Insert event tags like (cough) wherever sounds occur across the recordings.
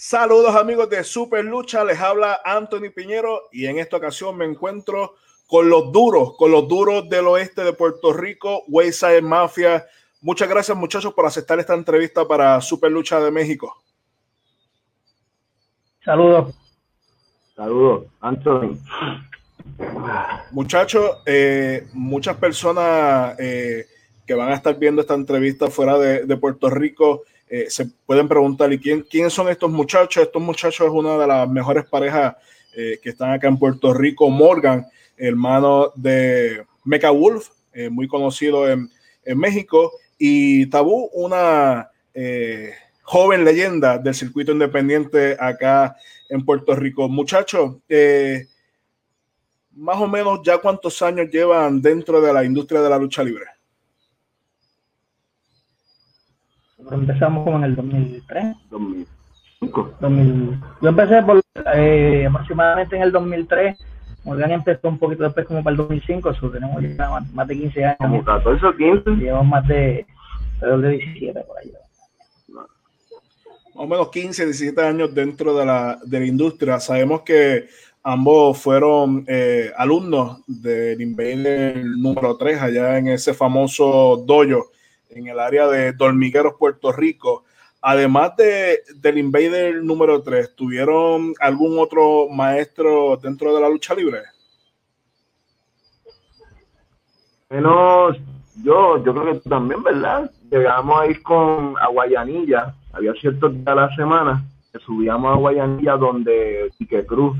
Saludos amigos de Super Lucha, les habla Anthony Piñero y en esta ocasión me encuentro con los duros, con los duros del oeste de Puerto Rico, Wayside Mafia. Muchas gracias muchachos por aceptar esta entrevista para Super Lucha de México. Saludos. Saludos, Anthony. Muchachos, eh, muchas personas eh, que van a estar viendo esta entrevista fuera de, de Puerto Rico eh, se pueden preguntar, ¿y quién, quiénes son estos muchachos? Estos muchachos es una de las mejores parejas eh, que están acá en Puerto Rico. Morgan, hermano de Mecha Wolf, eh, muy conocido en, en, México, y Tabú, una joven leyenda del circuito independiente acá en Puerto Rico. Muchachos, más o menos ya cuántos años llevan dentro de la industria de la lucha libre. Empezamos como en el 2003. 2005. yo empecé por, eh, aproximadamente en el 2003. Morgan empezó un poquito después como para el 2005, eso tenemos ya más, de 15 años. Como 14 o 15. Llevamos más de, de 17 por ahí. Más o menos 15, 17 años dentro de la, de la industria. Sabemos que ambos fueron eh, alumnos del Invader número 3 allá en ese famoso dojo en el área de Dormigueros, Puerto Rico. Además de, del Invader número 3, ¿tuvieron algún otro maestro dentro de la lucha libre? Bueno, yo, yo creo que también, ¿verdad? Llegamos a ir con a Guayanilla, había ciertos días a la semana que subíamos a Guayanilla donde Ricky Cruz.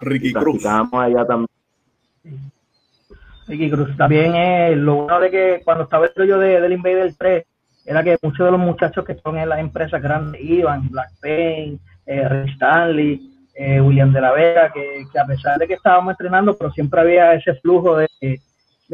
Ricky Cruz. allá también. Ricky Cruz. También es lo bueno de que cuando estaba el yo de, del Invader 3, era que muchos de los muchachos que están en las empresas grandes iban, Black Pain, eh, Stanley, eh, William de la Vega, que, a pesar de que estábamos entrenando, pero siempre había ese flujo de,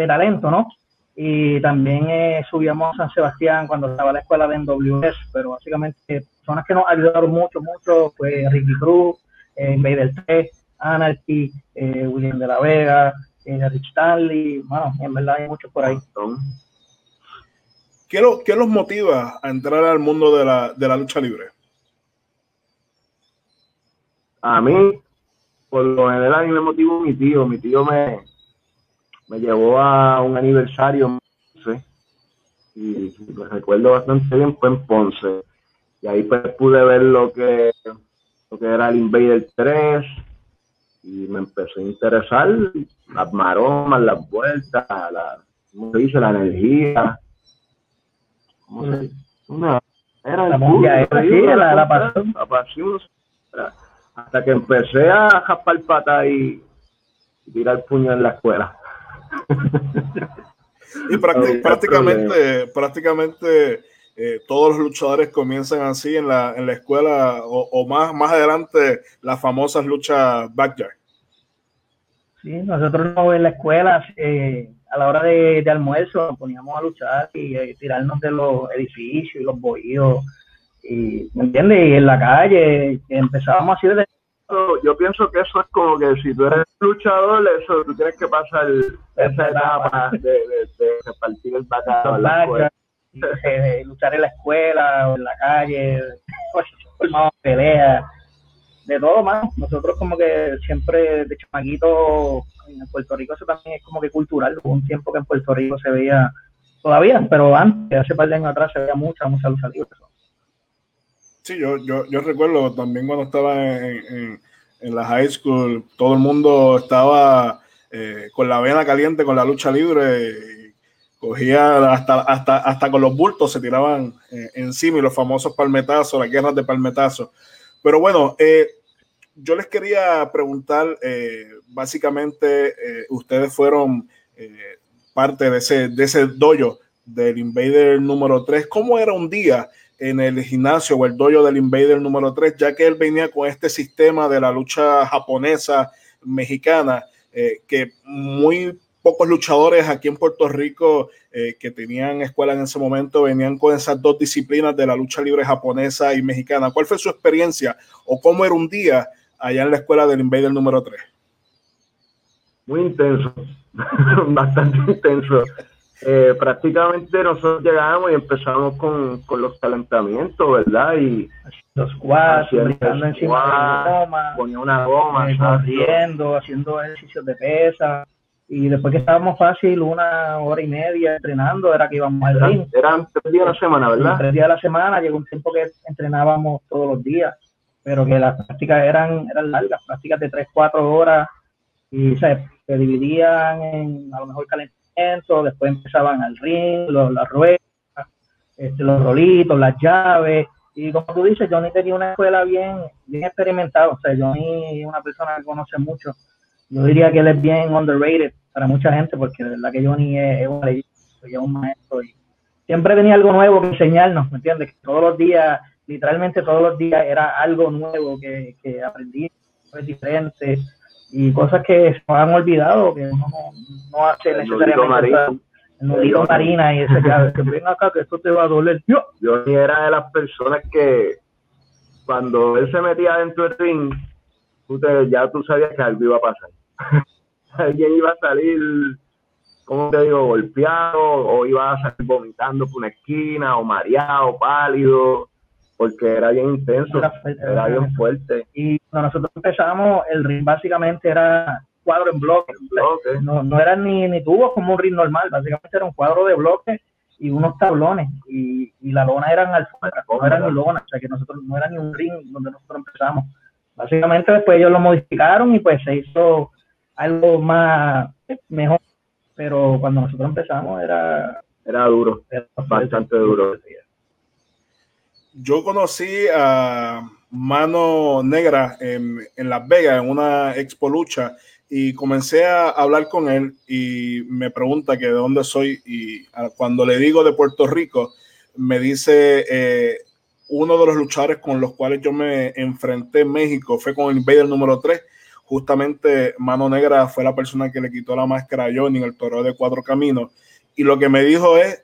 talento, ¿no? Y también eh, subíamos a San Sebastián cuando estaba la escuela de NWS, pero básicamente personas que nos ayudaron mucho, mucho, fue Ricky Cruz, eh, Invader 3, Anarchy, William de la Vega, eh, Rich Stanley, bueno, en verdad hay muchos por ahí. ¿Qué, lo, ¿Qué los motiva a entrar al mundo de la, de la lucha libre? A mí, por lo general, a mí me motivó mi tío. Mi tío me, me llevó a un aniversario y lo recuerdo bastante bien, fue en Ponce. Y ahí pues pude ver lo que, lo que era el Invader 3, y me empezó a interesar las maromas, las vueltas, la, ¿cómo se dice? La energía. ¿Cómo se dice? Una, era la, era, la, la, pasión. La pasión. Hasta que empecé a jaspar pata y, tirar puño en la escuela. y (laughs) prácticamente, prácticamente eh, todos los luchadores comienzan así en la, en la escuela o, más, más adelante las famosas luchas backyard. Sí, nosotros en la escuela eh, a la hora de, almuerzo nos poníamos a luchar y eh, tirarnos de los edificios y los bohíos y ¿me entiendes? Y en la calle empezábamos así desde yo pienso que eso es como que si tú eres luchador, eso tú tienes que pasar esa etapa de, de, de repartir el bacalao en de, luchar en la escuela en la calle, (laughs) formamos peleas, de todo más. Nosotros como que siempre de chamaquito en Puerto Rico eso también es como que cultural. Hubo un tiempo que en Puerto Rico se veía todavía, pero antes, hace par de años atrás se veía mucha, mucha lucha libre. Sí, yo, yo, yo recuerdo también cuando estaba en, en, la high school, todo el mundo estaba eh, con la vena caliente con la lucha libre cogía hasta, hasta, hasta con los bultos, se tiraban eh, encima y los famosos palmetazos, las guerras de palmetazos. Pero bueno, eh, yo les quería preguntar, eh, básicamente, ustedes fueron parte de ese, de ese dojo del Invader número 3. ¿Cómo era un día en el gimnasio o el dojo del Invader número 3? Ya que él venía con este sistema de la lucha japonesa, mexicana, que muy pocos luchadores aquí en Puerto Rico eh, que tenían escuela en ese momento venían con esas dos disciplinas de la lucha libre japonesa y mexicana. ¿Cuál fue su experiencia o cómo era un día allá en la escuela del Invader número 3? Muy intenso, (laughs) bastante intenso. eh, prácticamente nosotros llegamos y empezamos con, los calentamientos, ¿verdad? Y los squats, brincando encima de la goma, ponía una goma, eh, corriendo, haciendo ejercicios de pesa. Y después que estábamos fácil, una hora y media entrenando, era que íbamos al ring. Eran tres días a la semana, ¿verdad? Tres días a la semana, llegó un tiempo que entrenábamos todos los días, pero que las prácticas eran, eran largas, prácticas de tres, cuatro horas, y se, se dividían en a lo mejor calentamiento después empezaban al ring, los, las ruedas, este, los rolitos, las llaves. Y como tú dices, Johnny tenía una escuela bien, bien experimentada. O sea, Johnny es una persona que conoce mucho. Yo diría que él es bien underrated para mucha gente, porque de verdad que Johnny es, un maestro. Y siempre tenía algo nuevo que enseñarnos, ¿me entiendes? Que todos los días, literalmente todos los días, era algo nuevo que, que aprendí, diferente y cosas que se han olvidado, que uno no, hace necesariamente. Nudito marina y ese que ven acá que esto te va a doler. Yo, yo era de las personas que cuando él se metía dentro del ring, tú ya tú sabías que algo iba a pasar. (laughs) Alguien iba a salir, ¿cómo te digo?, golpeado, o iba a salir vomitando por una esquina, o mareado, pálido porque era bien intenso, era, bien fuerte. Y cuando nosotros empezamos, el ring básicamente era cuadro en bloque. No, no eran ni, ni tubos como un ring normal, básicamente era un cuadro de bloques y unos tablones. Y, y la lona eran alfombras, no eran ni lona, o sea que nosotros no era ni un ring donde nosotros empezamos. Básicamente después ellos lo modificaron y pues se hizo algo más mejor. Pero cuando nosotros empezamos era... Era duro, era bastante duro yo conocí a Mano Negra en, Las Vegas, en una expo lucha, y comencé a hablar con él y me pregunta que de dónde soy y cuando le digo de Puerto Rico, me dice eh, uno de los luchadores con los cuales yo me enfrenté en México fue con el Invader número 3. Justamente Mano Negra fue la persona que le quitó la máscara a Johnny en el toro de cuatro caminos. Y lo que me dijo es,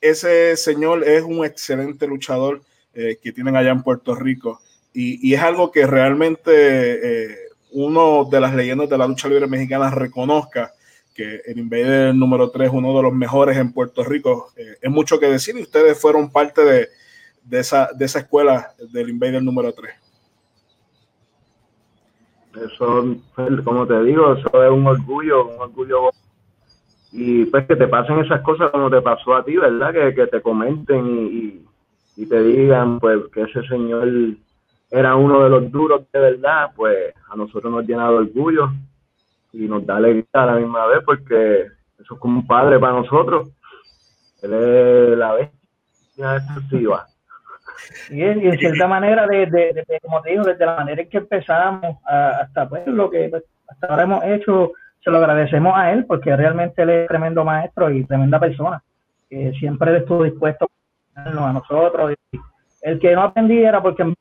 ese señor es un excelente luchador eh, que tienen allá en Puerto Rico. Y, es algo que realmente eh, uno de las leyendas de la lucha libre mexicana reconozca que el Invader número 3 es uno de los mejores en Puerto Rico. Eh, es mucho que decir y ustedes fueron parte de, de, esa, de esa escuela del Invader número 3. Eso, como te digo, eso es un orgullo, un orgullo. Y pues que te pasen esas cosas como te pasó a ti, ¿verdad? Que, que te comenten y, y te digan pues que ese señor era uno de los duros de verdad, pues a nosotros nos llena de orgullo y nos da alegría a la misma vez porque eso es como un padre para nosotros. Él es la bestia destructiva. Y, en cierta manera, de, como te digo, desde la manera en que empezamos hasta pues lo que pues, hasta ahora hemos hecho, se lo agradecemos a él porque realmente él es tremendo maestro y tremenda persona. que siempre estuvo dispuesto a nosotros. el que no aprendía era porque el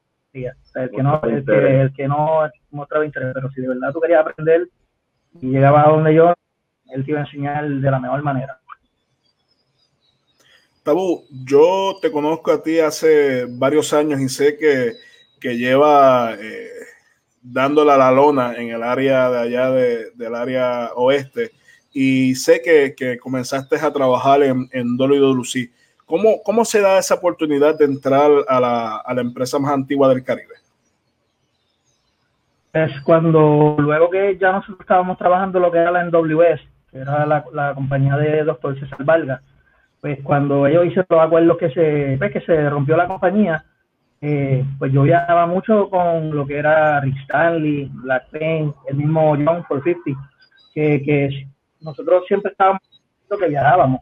que no, el que, el que no mostraba interés, pero si de verdad tú querías aprender y llegabas a donde yo, él te iba a enseñar de la mejor manera. Tabú, yo te conozco a ti hace varios años y sé que, que lleva eh, dándola la lona en el área de allá de, del área oeste y sé que, que comenzaste a trabajar en, en WWC. ¿Cómo, ¿Cómo se da esa oportunidad de entrar a la, a la empresa más antigua del Caribe? Es cuando, luego que ya nosotros estábamos trabajando lo que era la NWS, que era la, la compañía de doctor César Valga, pues cuando ellos hicieron los acuerdos que se, pues que se rompió la compañía, eh, pues yo viajaba mucho con lo que era Rick Stanley, Black Pain, el mismo John 450, que, que nosotros siempre estábamos que viajábamos.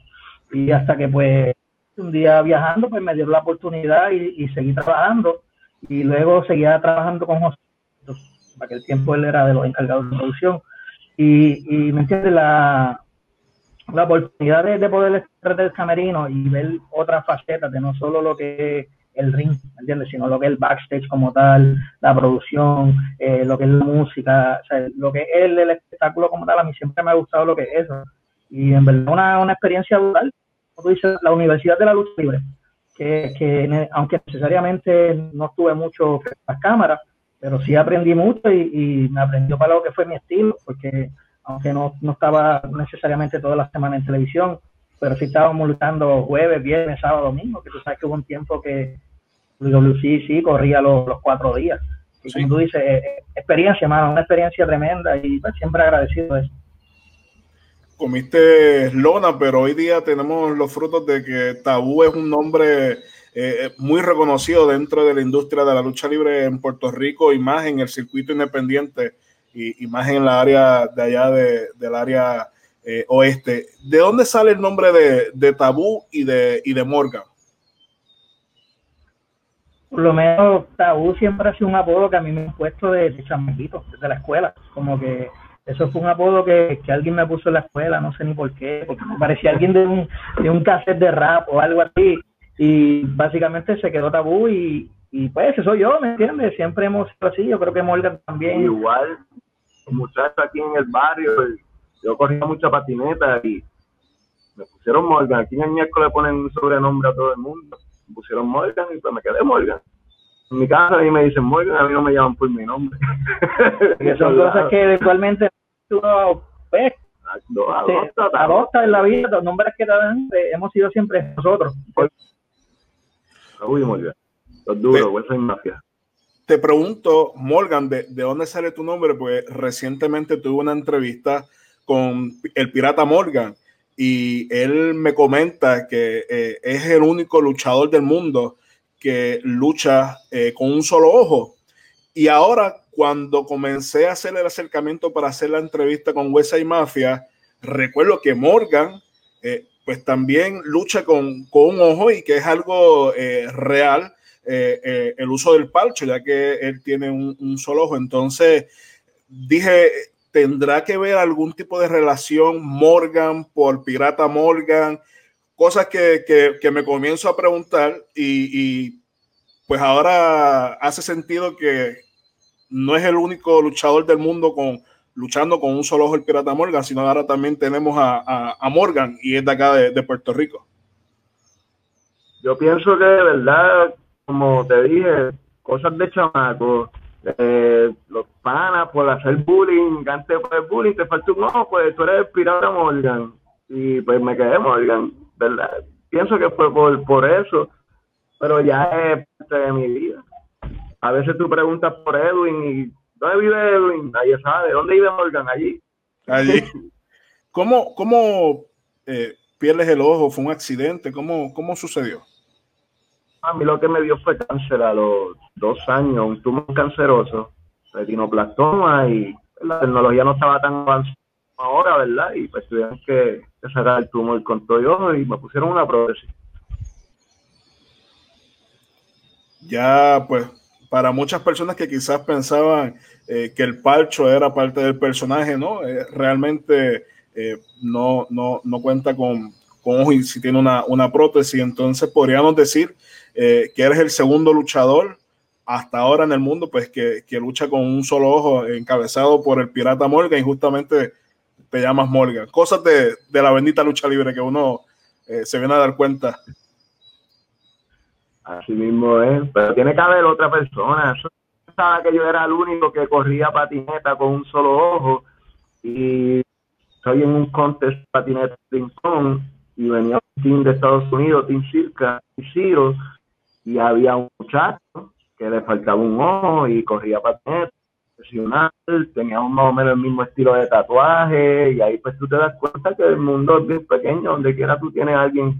Y hasta que pues un día viajando, pues me dio la oportunidad y, seguí trabajando. Y luego seguía trabajando con José. Para aquel tiempo él era de los encargados de producción. Y, y me entiendes, la, la oportunidad de, poder estar del camerino y ver otras facetas de no solo lo que es el ring, ¿me entiendes? Sino lo que es el backstage como tal, la producción, eh, lo que es la música, o sea, lo que es el, espectáculo como tal. A mí siempre me ha gustado lo que es eso. Y en verdad una, una experiencia brutal como dices, la Universidad de la Lucha Libre, que, aunque necesariamente no estuve mucho en las cámaras, pero sí aprendí mucho y, me aprendió para lo que fue mi estilo, porque aunque no, no estaba necesariamente todas las semanas en televisión, pero sí estábamos luchando jueves, viernes, sábado, domingo, que tú sabes que hubo un tiempo que WC sí corría los, los cuatro días. Y como tú dices, eh, eh, experiencia, mano, una experiencia tremenda y pues, siempre agradecido de eso. Comiste lona, pero hoy día tenemos los frutos de que Tabú es un nombre eh, muy reconocido dentro de la industria de la lucha libre en Puerto Rico y más en el circuito independiente y, más en la área de allá de, del área oeste. ¿De dónde sale el nombre de, de Tabú y de, y de Morgan? por lo menos Tabú siempre ha sido un apodo que a mí me han puesto de, de chamaquito, desde la escuela. Como que eso fue un apodo que, alguien me puso en la escuela, no sé ni por qué, porque me parecía alguien de un, de un cassette de rap o algo así. Y básicamente se quedó Tabú y, y pues eso soy yo, ¿me entiendes? Siempre hemos sido así, yo creo que Morgan también. Igual, muchachos aquí en el barrio, yo corría mucha patineta y me pusieron Morgan. Aquí en el miércoles le ponen un sobrenombre a todo el mundo pusieron Morgan y pues me quedé Morgan. En mi casa a mí me dicen Morgan, a mí no me llaman por mi nombre. (laughs) que son cosas que eventualmente uno pues, adopta, en la vida, los nombres que te dan, eh, hemos sido siempre nosotros. Uy, Morgan, los duros, te, mafia. Te pregunto, Morgan, ¿de, ¿de dónde sale tu nombre? Pues recientemente tuve una entrevista con el pirata Morgan y él me comenta que eh, es el único luchador del mundo que lucha eh, con un solo ojo. Y ahora, cuando comencé a hacer el acercamiento para hacer la entrevista con Huesa y Mafia, recuerdo que Morgan, eh, pues también lucha con, con, un ojo y que es algo real el uso del palcho, ya que él tiene un, un solo ojo. Entonces, dije, tendrá que ver algún tipo de relación Morgan por Pirata Morgan, cosas que, que, me comienzo a preguntar y, pues ahora hace sentido que no es el único luchador del mundo con luchando con un solo ojo el Pirata Morgan, sino ahora también tenemos a, a, Morgan y es de acá de, de Puerto Rico. Yo pienso que de verdad, como te dije, cosas de chamaco, eh, los panas por hacer bullying, antes por el bullying, te falta un ojo, pues tú eres el pirata Morgan. Y pues me quedé Morgan, ¿verdad? Pienso que fue por, por eso, pero ya es parte de mi vida. A veces tú preguntas por Edwin y ¿dónde vive Edwin? Nadie sabe. ¿Dónde vive Morgan? Allí. Allí. (laughs) ¿Cómo, cómo eh, pierdes el ojo? ¿Fue un accidente? ¿Cómo, cómo sucedió? A mí lo que me dio fue cáncer a los dos años, un tumor canceroso, retinoplastoma y la tecnología no estaba tan avanzada ahora, ¿verdad? Y pues tuvieron que, sacar el tumor con todo y ojo y me pusieron una prótesis. Ya, pues, para muchas personas que quizás pensaban eh, que el palcho era parte del personaje, ¿no? Eh, realmente eh, no, no, no cuenta con, con y si tiene una, una prótesis, entonces podríamos decir eh, que eres el segundo luchador hasta ahora en el mundo, pues que, lucha con un solo ojo, encabezado por el pirata Morgan, y justamente te llamas Morgan. Cosas de, la bendita lucha libre que uno eh, se viene a dar cuenta. Así mismo es, pero tiene que haber otra persona. Yo pensaba que yo era el único que corría patineta con un solo ojo y estoy en un contest patineta ping-pong y venía un team de Estados Unidos, Team Circa y Ciro, y había un muchacho que le faltaba un ojo y corría patineta profesional, teníamos más o menos el mismo estilo de tatuaje y ahí pues tú te das cuenta que el mundo es bien pequeño, donde quiera tú tienes a alguien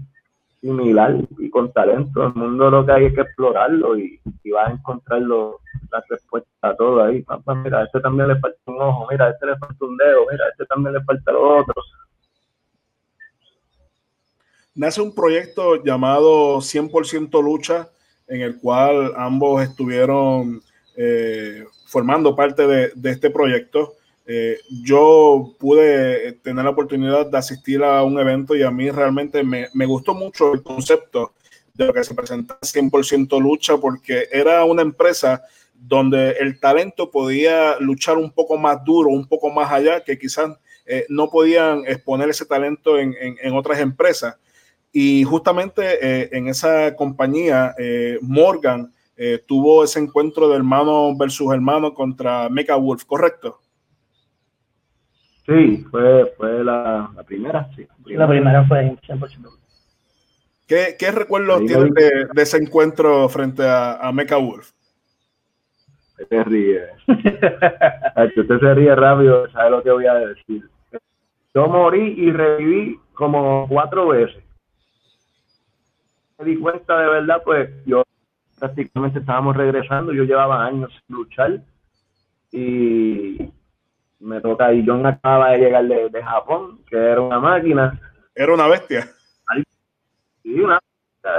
similar y con talento, el mundo lo que hay es que explorarlo y, vas a encontrar las respuestas a todo ahí, mira, a este también le falta un ojo, mira, a este le falta un dedo, mira, a este también le falta lo otro. Nace un proyecto llamado 100% Lucha, en el cual ambos estuvieron eh, formando parte de, este proyecto. Eh, yo pude tener la oportunidad de asistir a un evento y a mí realmente me, gustó mucho el concepto de lo que se presenta 100% lucha porque era una empresa donde el talento podía luchar un poco más duro, un poco más allá, que quizás eh, no podían exponer ese talento en, en otras empresas. Y justamente eh, en esa compañía, eh, Morgan eh, tuvo ese encuentro de hermano versus hermano contra Mecha Wolf, ¿correcto? Sí, fue, fue la, primera, sí. La primera, fue 100%. ¿Qué, qué recuerdos tienes de, ese encuentro frente a, a Mecha Wolf? Se ríe. usted se ríe rápido, sabe lo que voy a decir. Yo morí y reviví como cuatro veces. Me di cuenta de verdad, pues yo prácticamente estábamos regresando, yo llevaba años sin luchar y me toca y John acaba de llegar de, Japón, que era una máquina. Era una bestia. Sí, una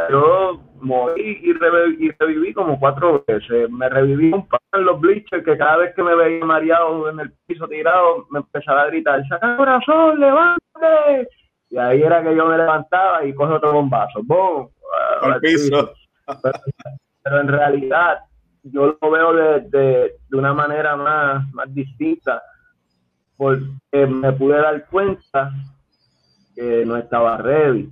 yo morí y reviví, como cuatro veces. Me reviví un par en los bleachers que cada vez que me veía mareado en el piso tirado me empezaba a gritar, saca corazón, levante. Y ahí era que yo me levantaba y coge otro bombazo. ¡Bum! Al piso. Pero, en realidad yo lo veo de, de, de una manera más, más distinta porque me pude dar cuenta que no estaba ready.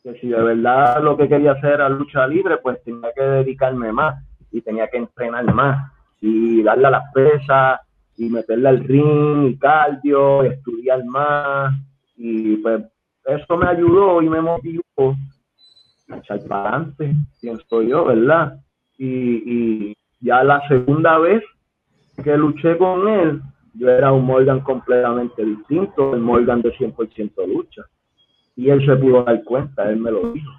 Que si de verdad lo que quería hacer era lucha libre, pues tenía que dedicarme más y tenía que entrenar más y darle a las pesas y meterle al ring y cardio, y estudiar más. Y pues eso me ayudó y me motivó echar para adelante, pienso yo, ¿verdad? Y, y ya la segunda vez que luché con él, yo era un Morgan completamente distinto, el Morgan de 100% lucha. Y él se pudo dar cuenta, él me lo dijo,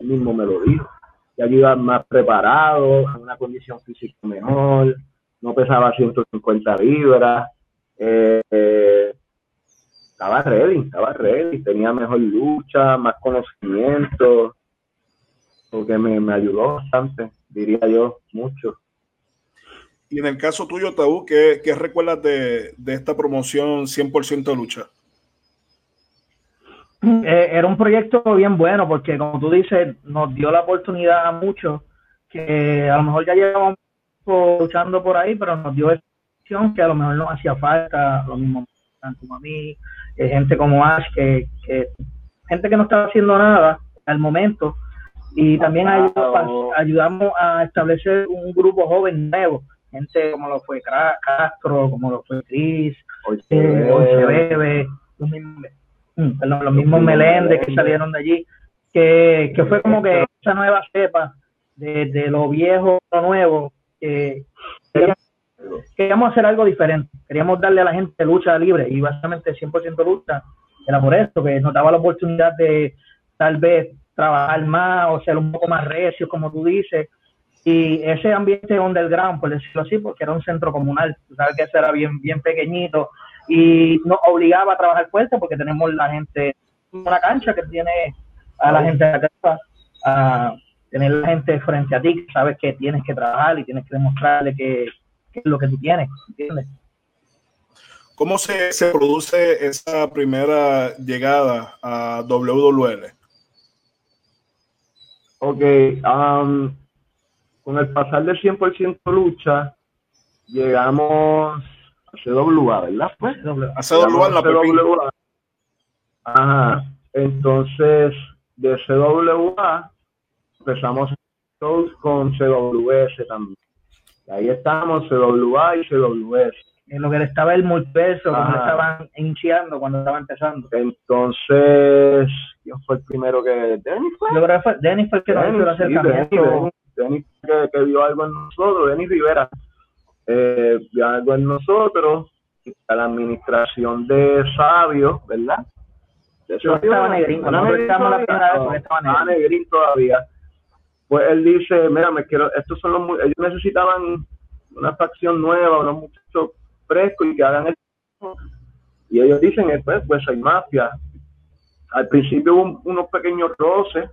él mismo me lo dijo. Ya yo iba más preparado, en una condición física mejor, no pesaba 150 libras, eh, eh, estaba ready, estaba ready, tenía mejor lucha, más conocimiento, porque me, me ayudó bastante, diría yo, mucho. Y en el caso tuyo, Tabú, ¿qué, qué recuerdas de, de, esta promoción 100% lucha? Eh, era un proyecto bien bueno porque, como tú dices, nos dio la oportunidad a muchos que a lo mejor ya llevábamos luchando por ahí, pero nos dio esa opción que a lo mejor nos hacía falta, lo mismo como a mí, eh, gente como Ash, que, que, gente que no estaba haciendo nada al momento, y también ayudamos a establecer un grupo joven nuevo gente como lo fue Castro, como lo fue Cris, eh, los mismos, mm, los mismos Meléndez que salieron de allí, que, que fue como que esa nueva cepa de, de lo viejo a lo nuevo, que queríamos, hacer algo diferente, queríamos darle a la gente lucha libre y básicamente 100% lucha, era por esto, que nos daba la oportunidad de tal vez trabajar más o ser un poco más recio, como tú dices, y ese ambiente underground, por decirlo así, porque era un centro comunal, tú sabes que ese era bien, bien pequeñito y nos obligaba a trabajar fuerte porque tenemos la gente, una cancha que tiene a la gente de a tener la gente frente a ti, sabes que tienes que trabajar y tienes que demostrarle que, es lo que tú tienes, ¿entiendes? ¿Cómo se, se produce esa primera llegada a WWL? Ok, um, con el pasar del 100% lucha, llegamos a CWA, ¿verdad? Pues, a CWA, la CWA. Ajá. Entonces, de CWA empezamos con CWS también. ahí estamos, CWA y CWS. En lo que estaba el multiverso, cuando estaban iniciando, cuando estaba empezando. Entonces, ¿quién fue el primero que? ¿Denny fue? Yo creo que fue, Denny fue el que nos hizo el acercamiento. Que, vio algo en nosotros, Denis Rivera eh, vio algo en nosotros, a la administración de Sabio, ¿verdad? Estaba negrito, no, estaba negrín todavía. Pues él dice, mira, me quiero, estos son los, ellos necesitaban una facción nueva, unos muchachos frescos y que hagan esto. Y ellos dicen, pues, pues hay mafia. Al principio hubo unos pequeños roces,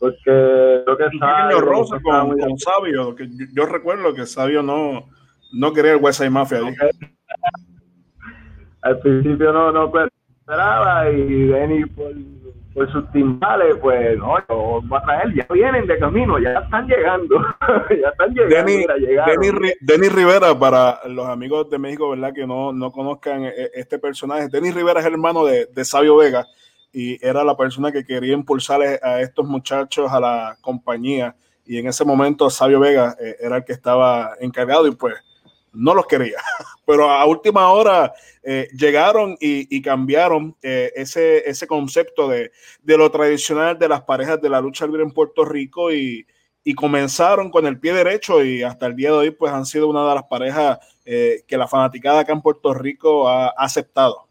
porque creo que un roce con, con, Sabio, que yo, recuerdo que Sabio no, no quería el West Side Mafia. Al principio no, no esperaba y Denny por, por sus timbales, pues no, va a traer, ya vienen de camino, ya están llegando, (laughs) ya están llegando. Denny, Rivera, para los amigos de México, ¿verdad? Que no, no conozcan e, e, este personaje, Denny Rivera es hermano de, de Sabio Vega y era la persona que quería impulsar a estos muchachos a la compañía. Y en ese momento Sabio Vega eh, era el que estaba encargado y pues no los quería, (laughs) pero a última hora eh, llegaron y, cambiaron eh, ese, ese concepto de, lo tradicional de las parejas de la lucha libre en Puerto Rico y, comenzaron con el pie derecho y hasta el día de hoy pues han sido una de las parejas eh, que la fanaticada acá en Puerto Rico ha aceptado.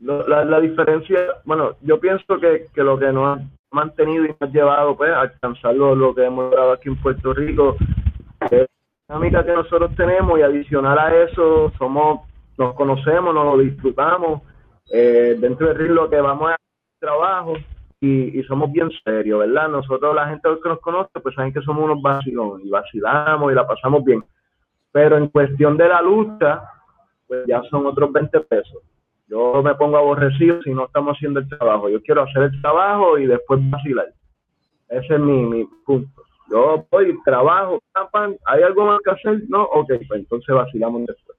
La, diferencia, bueno, yo pienso que, lo que nos ha mantenido y nos ha llevado pues, a alcanzar lo, que hemos logrado aquí en Puerto Rico dinámica que nosotros tenemos y adicional a eso somos nos conocemos, nos lo disfrutamos. Eh, dentro del ring lo que vamos a trabajo y, somos bien serios, ¿verdad? Nosotros, la gente que nos conoce, pues saben que somos unos vacilones y vacilamos y la pasamos bien. Pero en cuestión de la lucha, pues ya son otros 20 pesos yo me pongo aborrecido si no estamos haciendo el trabajo. Yo quiero hacer el trabajo y después vacilar. Ese es mi, punto. Yo voy, trabajo, ¿hay algo más que hacer? No, ok, pues entonces vacilamos después.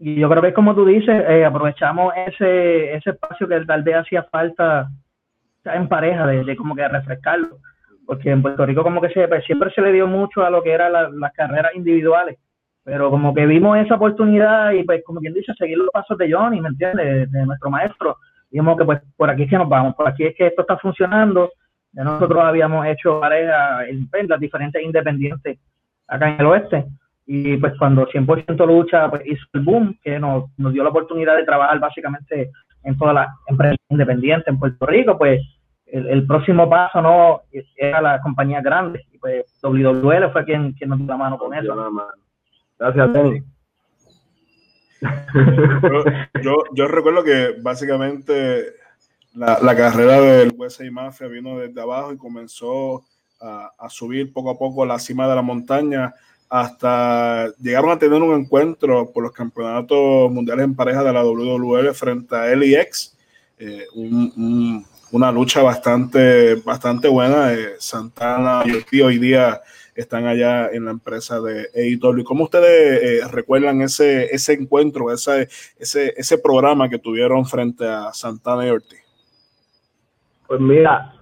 Y yo creo que es como tú dices, eh, aprovechamos ese, ese espacio que tal vez hacía falta en pareja, de, como que refrescarlo. Porque en Puerto Rico como que siempre, siempre se le dio mucho a lo que eran las carreras individuales pero como que vimos esa oportunidad y pues como quien dice, seguir los pasos de Johnny, ¿me entiendes? De, nuestro maestro. Dijimos que pues por aquí es que nos vamos, por aquí es que esto está funcionando. Ya nosotros habíamos hecho pareja en las diferentes independientes acá en el oeste. Y pues cuando 100% lucha pues hizo el boom, que nos, nos dio la oportunidad de trabajar básicamente en todas las empresas independientes en Puerto Rico, pues el, próximo paso no era la compañía grande. Y pues WWL fue quien, quien nos dio la mano con eso. Gracias, Tony. Yo, recuerdo que básicamente la, carrera del USA y Mafia vino desde abajo y comenzó a, subir poco a poco la cima de la montaña hasta llegaron a tener un encuentro por los campeonatos mundiales en pareja de la WWL frente a LIX. Eh, una lucha bastante, bastante buena. Eh, Santana y hoy día están allá en la empresa de AEW. ¿Cómo ustedes eh, recuerdan ese, ese encuentro, ese, ese, ese programa que tuvieron frente a Santana y Ortiz? Pues mira,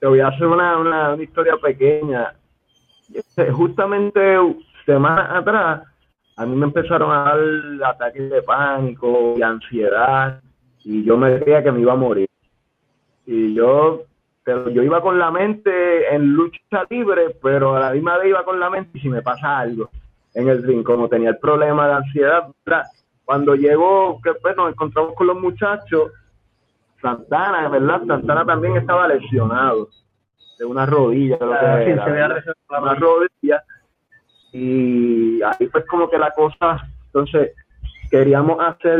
te voy a hacer una, una, historia pequeña. Este, justamente semanas atrás, a mí me empezaron a dar ataques de pánico y ansiedad, y yo me creía que me iba a morir. Y yo pero yo iba con la mente en lucha libre, pero a la misma vez iba con la mente y si me pasa algo en el ring, como tenía el problema de ansiedad, cuando llegó, que pues nos encontramos con los muchachos, Santana, ¿verdad? Santana también estaba lesionado de una rodilla, ah, una rodilla, y ahí fue como que la cosa, entonces queríamos hacer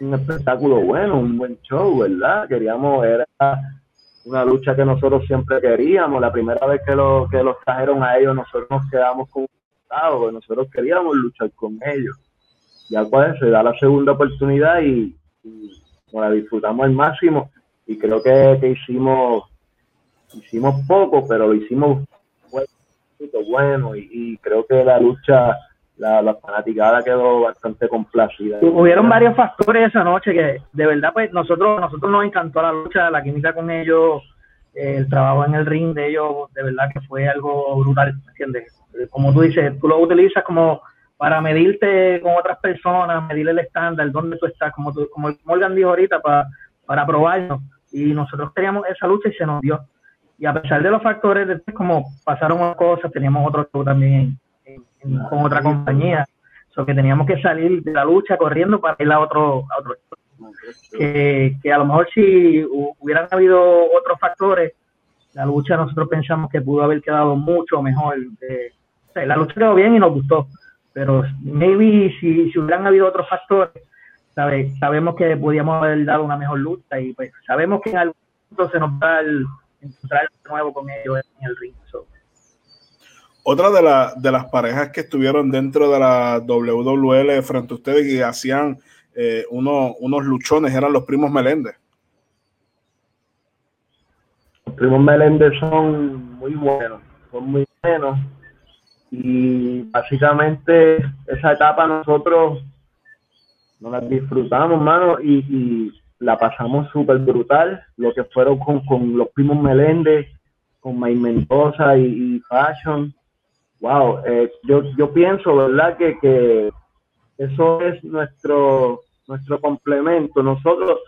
un espectáculo bueno, un buen show, ¿verdad? Queríamos, era una lucha que nosotros siempre queríamos. La primera vez que, lo, que los trajeron a ellos, nosotros nos quedamos con nosotros queríamos luchar con ellos. Ya pues se da la segunda oportunidad y, la disfrutamos al máximo y creo que, que hicimos hicimos poco, pero lo hicimos bueno y, y creo que la lucha la, la fanaticada quedó bastante complacida. Hubieron varios factores esa noche que de verdad pues nosotros nosotros nos encantó la lucha, la química con ellos, el trabajo en el ring de ellos, de verdad que fue algo brutal, ¿entiendes? Como tú dices, tú lo utilizas como para medirte con otras personas, medir el estándar, dónde tú estás, como, tú, como Morgan dijo ahorita, para, para probarnos. Y nosotros teníamos esa lucha y se nos dio. Y a pesar de los factores, después como pasaron cosas, teníamos otro también con otra compañía. So que teníamos que salir de la lucha corriendo para ir a otro, a otro que, que a lo mejor si hubieran habido otros factores, la lucha nosotros pensamos que pudo haber quedado mucho mejor. la lucha quedó bien y nos gustó, pero maybe si, si hubieran habido otros factores, sabemos que podíamos haber dado una mejor lucha y pues sabemos que en algún momento se nos va a encontrar de nuevo con ellos en el ring. Otra de, de las parejas que estuvieron dentro de la WWL frente a ustedes y hacían eh, unos luchones eran los primos Meléndez. Los primos Meléndez son muy buenos, son muy buenos. Y básicamente esa etapa nosotros nos la disfrutamos, mano, y, la pasamos súper brutal. Lo que fueron con, los primos Meléndez, con May Mendoza y Fashion wow, eh, yo, yo pienso, ¿verdad? Que, que eso es nuestro, nuestro complemento. Nosotros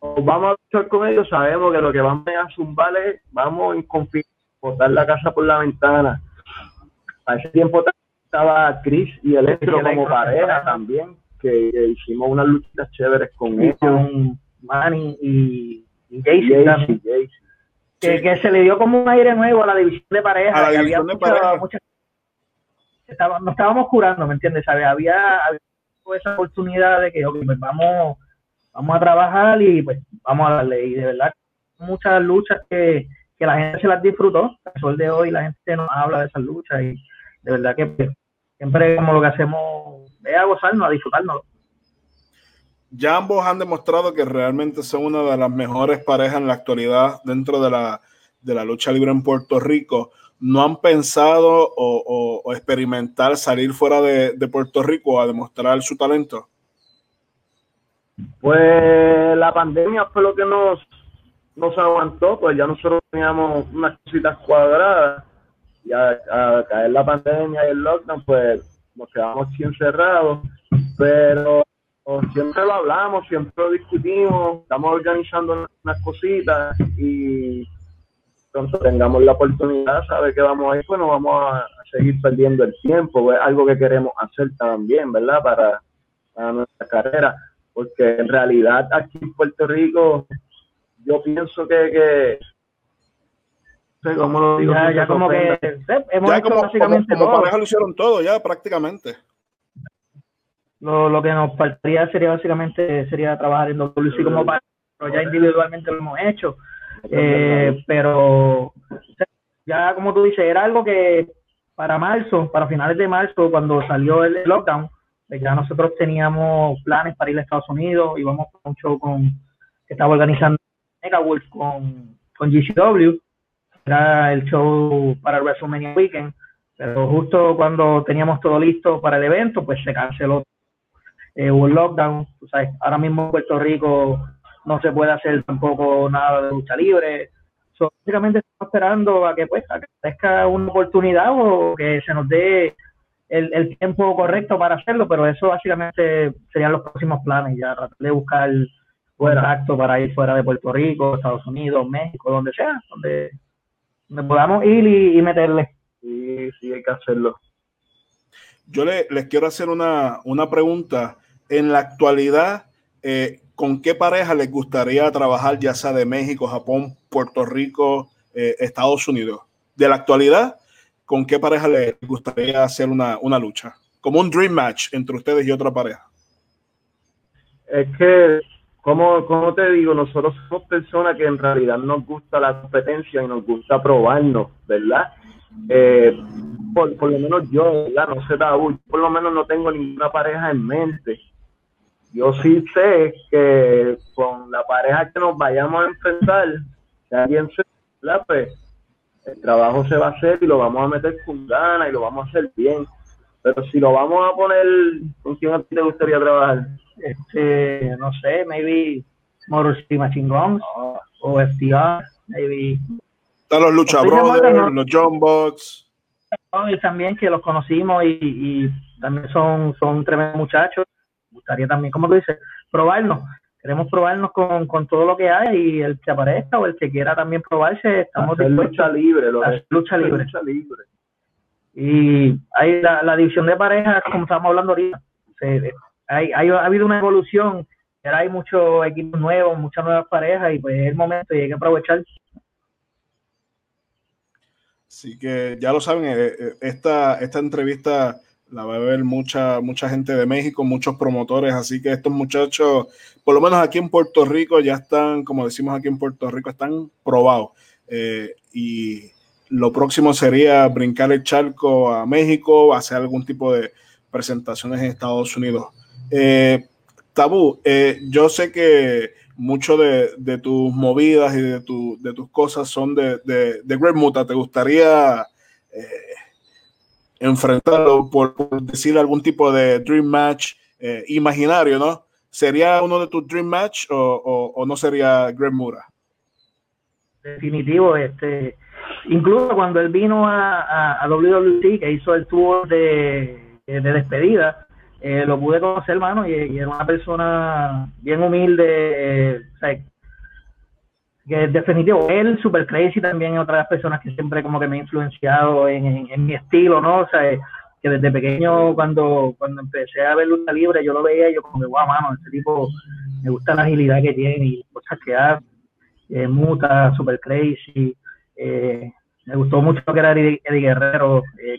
vamos a luchar con ellos, sabemos que lo que vamos a zumbar es, vamos en confianza, la casa por la ventana. A ese tiempo estaba Chris y Electro como pareja también, que, hicimos unas luchitas chéveres con ellos. Con Manny y, y Jaycee, Que, que, se le dio como un aire nuevo a la división de pareja. A la división de pareja. Estaba, nos estábamos curando, ¿me entiendes? Había, había, esa oportunidad de que pues vamos, vamos a trabajar y pues vamos a darle. Y de verdad, muchas luchas que, que la gente se las disfrutó. Al sol de hoy la gente nos habla de esas luchas y de verdad que siempre como lo que hacemos es a gozarnos, a disfrutarnos. Ya ambos han demostrado que realmente son una de las mejores parejas en la actualidad dentro de la, de la lucha libre en Puerto Rico. ¿No han pensado o, experimentar salir fuera de, Puerto Rico a demostrar su talento? Pues la pandemia fue lo que nos, nos aguantó, pues ya nosotros teníamos unas cositas cuadradas y a, caer la pandemia y el lockdown, pues nos quedamos aquí encerrados, pero siempre lo hablamos, siempre lo discutimos, estamos organizando unas cositas y pronto tengamos la oportunidad, sabe que vamos a ir, pues no vamos a, seguir perdiendo el tiempo, es algo que queremos hacer también, ¿verdad? Para, nuestra carrera, porque en realidad aquí en Puerto Rico yo pienso que, que sé cómo lo digo, ya, como que hemos hecho básicamente todo. lo hicieron todo ya prácticamente. Lo, lo que nos faltaría sería básicamente sería trabajar en WC como para, pero ya individualmente lo hemos hecho. Eh, pero ya como tú dices, era algo que para marzo, para finales de marzo, cuando salió el lockdown, pues ya nosotros teníamos planes para ir a Estados Unidos, íbamos a un show con, que estaba organizando Mega Wolf con, con GCW, era el show para el WrestleMania Weekend, pero justo cuando teníamos todo listo para el evento, pues se canceló. Eh, hubo lockdown, tú sabes, ahora mismo en Puerto Rico no se puede hacer tampoco nada de lucha libre. So, básicamente estamos esperando a que pues a una oportunidad o que se nos dé el, tiempo correcto para hacerlo, pero eso básicamente serían los próximos planes, ya tratar de buscar contacto para ir fuera de Puerto Rico, Estados Unidos, México, donde sea, donde, podamos ir y, meterle. Sí, sí, hay que hacerlo. Yo le, les quiero hacer una, una pregunta. En la actualidad, eh, ¿con qué pareja les gustaría trabajar, ya sea de México, Japón, Puerto Rico, eh, Estados Unidos? De la actualidad, ¿con qué pareja les gustaría hacer una, lucha? Como un dream match entre ustedes y otra pareja. Es que, como, como te digo, nosotros somos personas que en realidad nos gusta la competencia y nos gusta probarnos, ¿verdad? Eh, por, por, lo menos yo, ¿verdad? No sé, por lo menos no tengo ninguna pareja en mente yo sí sé que con la pareja que nos vayamos a enfrentar, si alguien se pues el trabajo se va a hacer y lo vamos a meter con ganas y lo vamos a hacer bien. Pero si lo vamos a poner, ¿con quién a ti te gustaría trabajar? Este, no sé, maybe Morusima Chingón o FTR, maybe. Están los Lucha Brothers, los John Box. Y también que los conocimos y, y también son, son tremendos muchachos gustaría también, como tú dices, probarnos. Queremos probarnos con, con todo lo que hay y el que aparezca o el que quiera también probarse, estamos hacer lucha libre, lo lucha libre. libre. Y hay la, la, división de parejas, como estábamos hablando ahorita, hay, hay, ha habido una evolución, ahora hay muchos equipos nuevos, muchas nuevas parejas y pues es el momento y hay que aprovechar. Así que ya lo saben, eh, eh, esta, esta entrevista la va a ver mucha, mucha gente de México, muchos promotores, así que estos muchachos, por lo menos aquí en Puerto Rico, ya están, como decimos aquí en Puerto Rico, están probados. Eh, y lo próximo sería brincar el charco a México, hacer algún tipo de presentaciones en Estados Unidos. Eh, Tabú, eh, yo sé que mucho de, tus movidas y de, de tus cosas son de, de, Great Muta. ¿Te gustaría enfrentarlo por, decir algún tipo de dream match eh, imaginario, ¿no? ¿Sería uno de tus dream match o, no sería Greg Mura? Definitivo, este, incluso cuando él vino a, a, a WWC, que hizo el tour de despedida, eh, lo pude conocer, hermano, y, era una persona bien humilde, eh, o sea, que definitivo, él, Super Crazy, también es otra de las personas que siempre como que me ha influenciado en, en, mi estilo, ¿no? O sea, que desde pequeño, cuando, cuando empecé a ver lucha libre, yo lo veía y yo como guau, mano, este tipo, me gusta la agilidad que tiene y cosas que hace, eh, muta, Super Crazy, eh, me gustó mucho que era Eddie, Guerrero, eh,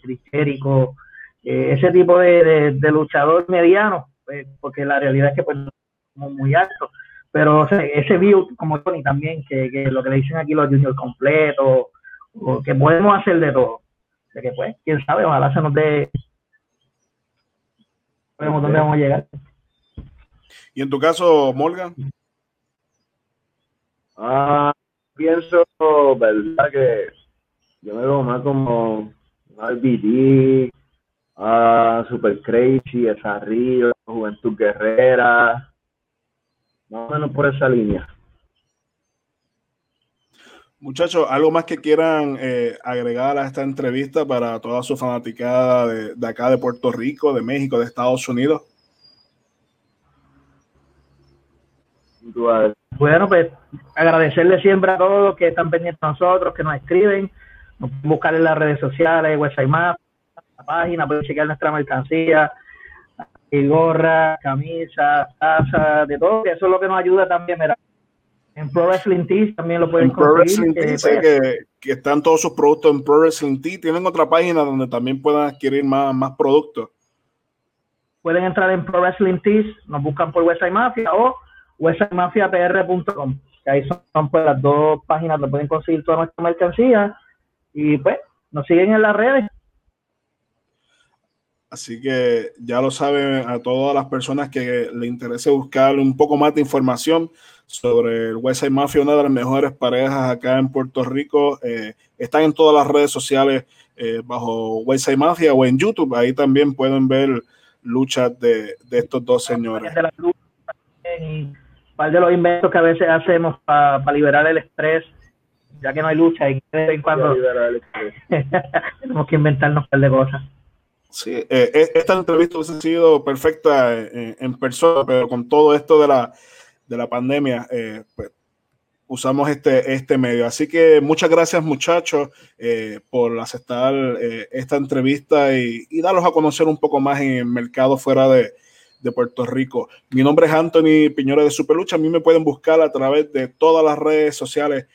eh, ese tipo de, de, luchador mediano, pues, porque la realidad es que pues como muy alto, pero ese view como Tony también, que, que, lo que le dicen aquí los juniors completos, o que podemos hacer de todo, de que pues, quién sabe, ojalá se nos dé, dónde vamos a llegar. ¿Y en tu caso, Morgan? Ah, pienso, verdad que yo me veo más como un RBD, Ah, Super Crazy, Esa Río, Juventud Guerrera, más o menos por esa línea. Muchachos, ¿algo más que quieran eh, agregar a esta entrevista para toda su fanaticada de, de, acá de Puerto Rico, de México, de Estados Unidos? Bueno, pues agradecerle siempre a todos los que están pendientes de nosotros, que nos escriben, nos buscar en las redes sociales, website más página, pueden chequear nuestra mercancía, gorra, camisa, taza, de todo, eso es lo que nos ayuda también, mira. En Pro Wrestling Tees también lo pueden en Pro Wrestling eh, sé pues, que, que, están todos sus productos en Pro Wrestling Tees. Tienen otra página donde también puedan adquirir más, más productos. Pueden entrar en Pro Wrestling Tees, nos buscan por Westside Mafia o websitemafiapr.com. Ahí son, pues, las dos páginas donde pueden conseguir toda nuestra mercancía. Y pues, nos siguen en las redes. Así que ya lo saben a todas las personas que le interese buscar un poco más de información sobre el Westside Mafia, una de las mejores parejas acá en Puerto Rico. Eh, están en todas las redes sociales eh, bajo Westside Mafia o en YouTube. Ahí también pueden ver luchas de, de estos dos señores. un par de los inventos que a veces hacemos para liberar el estrés, ya que no hay lucha y cuando (laughs) tenemos que inventarnos un par de cosas. Sí, eh, e, esta entrevista hubiese sido perfecta eh, en, persona, pero con todo esto de la, de la pandemia, eh, pues, usamos este, este medio. Así que muchas gracias muchachos por aceptar esta entrevista y, y, darlos a conocer un poco más en el mercado fuera de, de Puerto Rico. Mi nombre es Anthony Piñora de Superlucha. A mí me pueden buscar a través de todas las redes sociales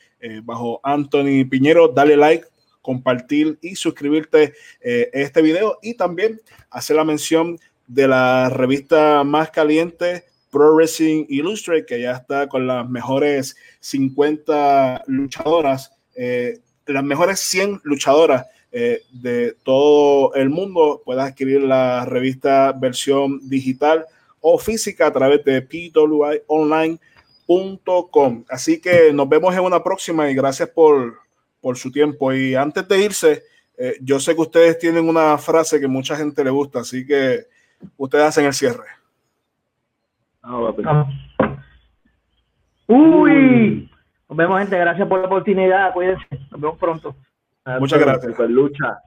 bajo Anthony Piñero. Dale like, compartir y suscribirte eh, este video y también hacer la mención de la revista más caliente Pro Wrestling Illustrated que ya está con las mejores 50 luchadoras, eh, las mejores 100 luchadoras eh, de todo el mundo. Puedes adquirir la revista versión digital o física a través de pwionline.com. Así que nos vemos en una próxima y gracias por por su tiempo. Y antes de irse, eh, yo sé que ustedes tienen una frase que mucha gente le gusta, así que ustedes hacen el cierre. Uy, nos vemos gente, gracias por la oportunidad, cuídense, nos vemos pronto. Muchas gracias. Lucha.